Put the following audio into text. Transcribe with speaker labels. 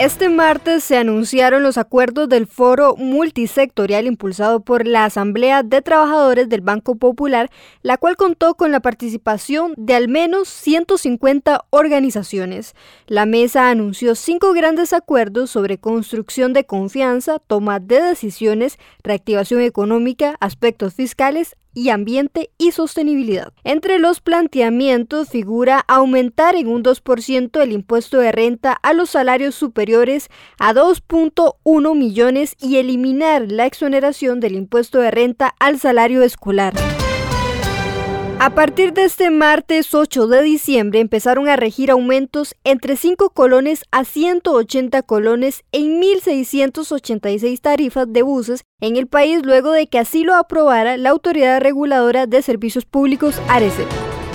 Speaker 1: Este martes se anunciaron los acuerdos del foro multisectorial impulsado por la Asamblea de Trabajadores del Banco Popular, la cual contó con la participación de al menos 150 organizaciones. La mesa anunció cinco grandes acuerdos sobre construcción de confianza, toma de decisiones, reactivación económica, aspectos fiscales, y ambiente y sostenibilidad. Entre los planteamientos figura aumentar en un 2% el impuesto de renta a los salarios superiores a 2.1 millones y eliminar la exoneración del impuesto de renta al salario escolar. A partir de este martes 8 de diciembre empezaron a regir aumentos entre 5 colones a 180 colones en 1.686 tarifas de buses en el país luego de que así lo aprobara la Autoridad Reguladora de Servicios Públicos ARECEP.